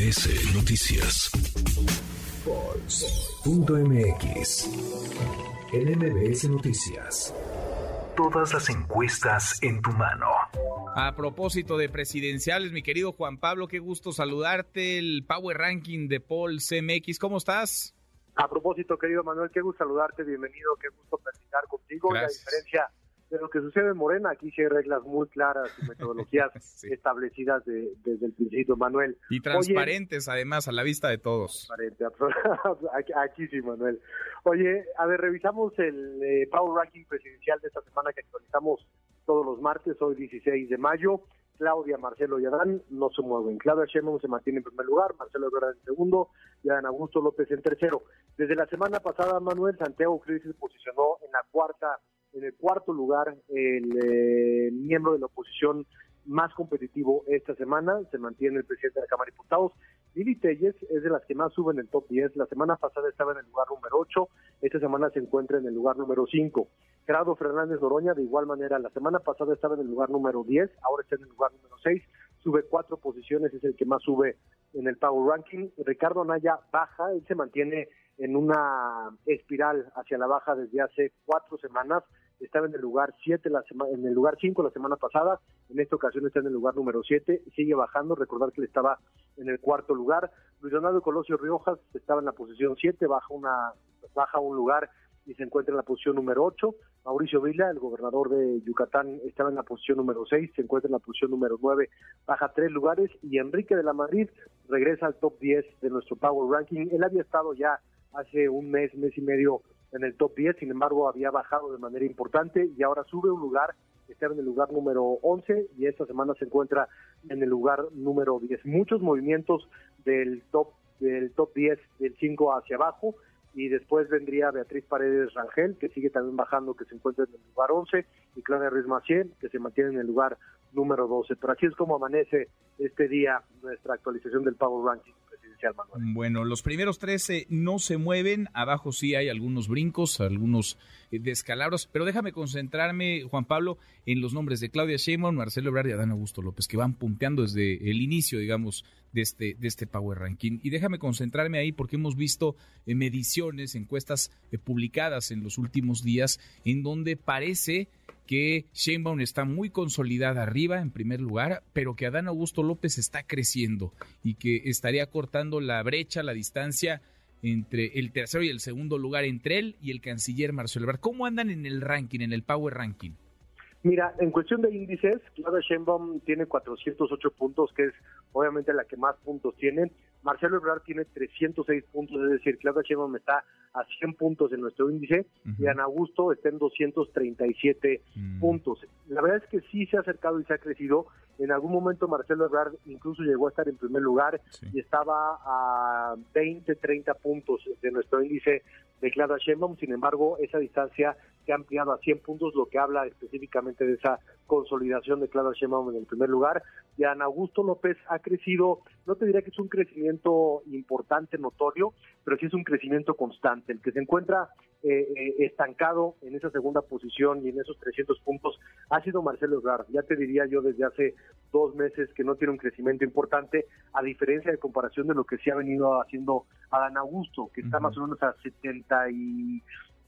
MBS Noticias. Fox.mx. En MBS Noticias. Todas las encuestas en tu mano. A propósito de presidenciales, mi querido Juan Pablo, qué gusto saludarte. El Power Ranking de Paul CMX, ¿cómo estás? A propósito, querido Manuel, qué gusto saludarte, bienvenido, qué gusto platicar contigo. La diferencia de lo que sucede en Morena, aquí sí hay reglas muy claras y metodologías establecidas desde el principio, Manuel. Y transparentes, además, a la vista de todos. Transparente, aquí, sí, Manuel. Oye, a ver, revisamos el eh, Power Ranking presidencial de esta semana que actualizamos todos los martes, hoy 16 de mayo. Claudia, Marcelo y Adán no se mueven. Claudia Sheinbaum se mantiene en primer lugar, Marcelo Ebrard en segundo y Adán Augusto López en tercero. Desde la semana pasada, Manuel Santiago Cris se posicionó en la cuarta en el cuarto lugar, el eh, miembro de la oposición más competitivo esta semana, se mantiene el presidente de la Cámara de Diputados. Lili Telles es de las que más suben en el top 10. La semana pasada estaba en el lugar número 8, esta semana se encuentra en el lugar número 5. Gerardo Fernández Noroña, de igual manera, la semana pasada estaba en el lugar número 10, ahora está en el lugar número 6, sube cuatro posiciones, es el que más sube en el Power Ranking. Ricardo Anaya baja, él se mantiene en una espiral hacia la baja desde hace cuatro semanas. Estaba en el lugar siete la semana, en el lugar cinco la semana pasada. En esta ocasión está en el lugar número siete. Sigue bajando. Recordar que él estaba en el cuarto lugar. Luis Donaldo Colosio Riojas estaba en la posición siete, baja una, baja un lugar y se encuentra en la posición número 8. Mauricio Vila, el gobernador de Yucatán, estaba en la posición número 6, se encuentra en la posición número 9, baja tres lugares. Y Enrique de la Madrid regresa al top 10 de nuestro Power Ranking. Él había estado ya hace un mes, mes y medio en el top 10, sin embargo había bajado de manera importante y ahora sube un lugar, está en el lugar número 11 y esta semana se encuentra en el lugar número 10. Muchos movimientos del top del top 10 del 5 hacia abajo y después vendría Beatriz Paredes Rangel, que sigue también bajando, que se encuentra en el lugar 11, y Claudia Ruiz Maciel, que se mantiene en el lugar número 12. Pero así es como amanece este día nuestra actualización del Power Ranking. Bueno, los primeros 13 no se mueven, abajo sí hay algunos brincos, algunos eh, descalabros, pero déjame concentrarme, Juan Pablo, en los nombres de Claudia Sheinbaum, Marcelo Ebrard y Adán Augusto López, que van punteando desde el inicio, digamos, de este, de este Power Ranking. Y déjame concentrarme ahí porque hemos visto eh, mediciones, encuestas eh, publicadas en los últimos días, en donde parece que Sheinbaum está muy consolidada arriba en primer lugar, pero que Adán Augusto López está creciendo y que estaría cortando la brecha, la distancia entre el tercero y el segundo lugar entre él y el canciller Marcelo Ebrard. ¿Cómo andan en el ranking, en el Power Ranking? Mira, en cuestión de índices, Claudia Sheinbaum tiene 408 puntos, que es obviamente la que más puntos tiene. Marcelo Ebrard tiene 306 puntos, es decir, Claudia Sheinbaum está a 100 puntos en nuestro índice y Ana Augusto está en 237 mm. puntos. La verdad es que sí se ha acercado y se ha crecido. En algún momento Marcelo Ebrard incluso llegó a estar en primer lugar y estaba a 20, 30 puntos de nuestro índice de Claudia Sheinbaum. Sin embargo, esa distancia se ha ampliado a 100 puntos, lo que habla específicamente de esa consolidación de Claudia Sheinbaum en el primer lugar. Y Ana Augusto López ha crecido, no te diría que es un crecimiento importante, notorio, pero sí es un crecimiento constante. El que se encuentra eh, eh, estancado en esa segunda posición y en esos 300 puntos ha sido Marcelo Ebrard. Ya te diría yo desde hace dos meses que no tiene un crecimiento importante, a diferencia de comparación de lo que se ha venido haciendo Adán Augusto, que está más o menos a 70 y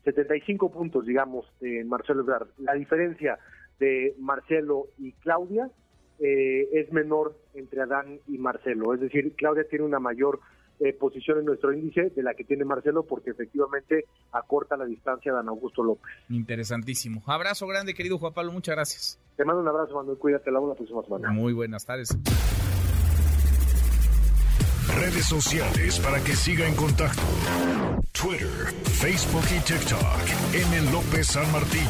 75 puntos, digamos, de Marcelo Ebrard. La diferencia de Marcelo y Claudia eh, es menor entre Adán y Marcelo. Es decir, Claudia tiene una mayor eh, posición en nuestro índice de la que tiene Marcelo porque efectivamente acorta la distancia de Adán Augusto López. Interesantísimo. Abrazo grande, querido Juan Pablo. Muchas gracias. Te mando un abrazo, Manuel. Cuídate. La la próxima semana. Muy buenas tardes. Redes sociales para que siga en contacto: Twitter, Facebook y TikTok. M. López San Martín.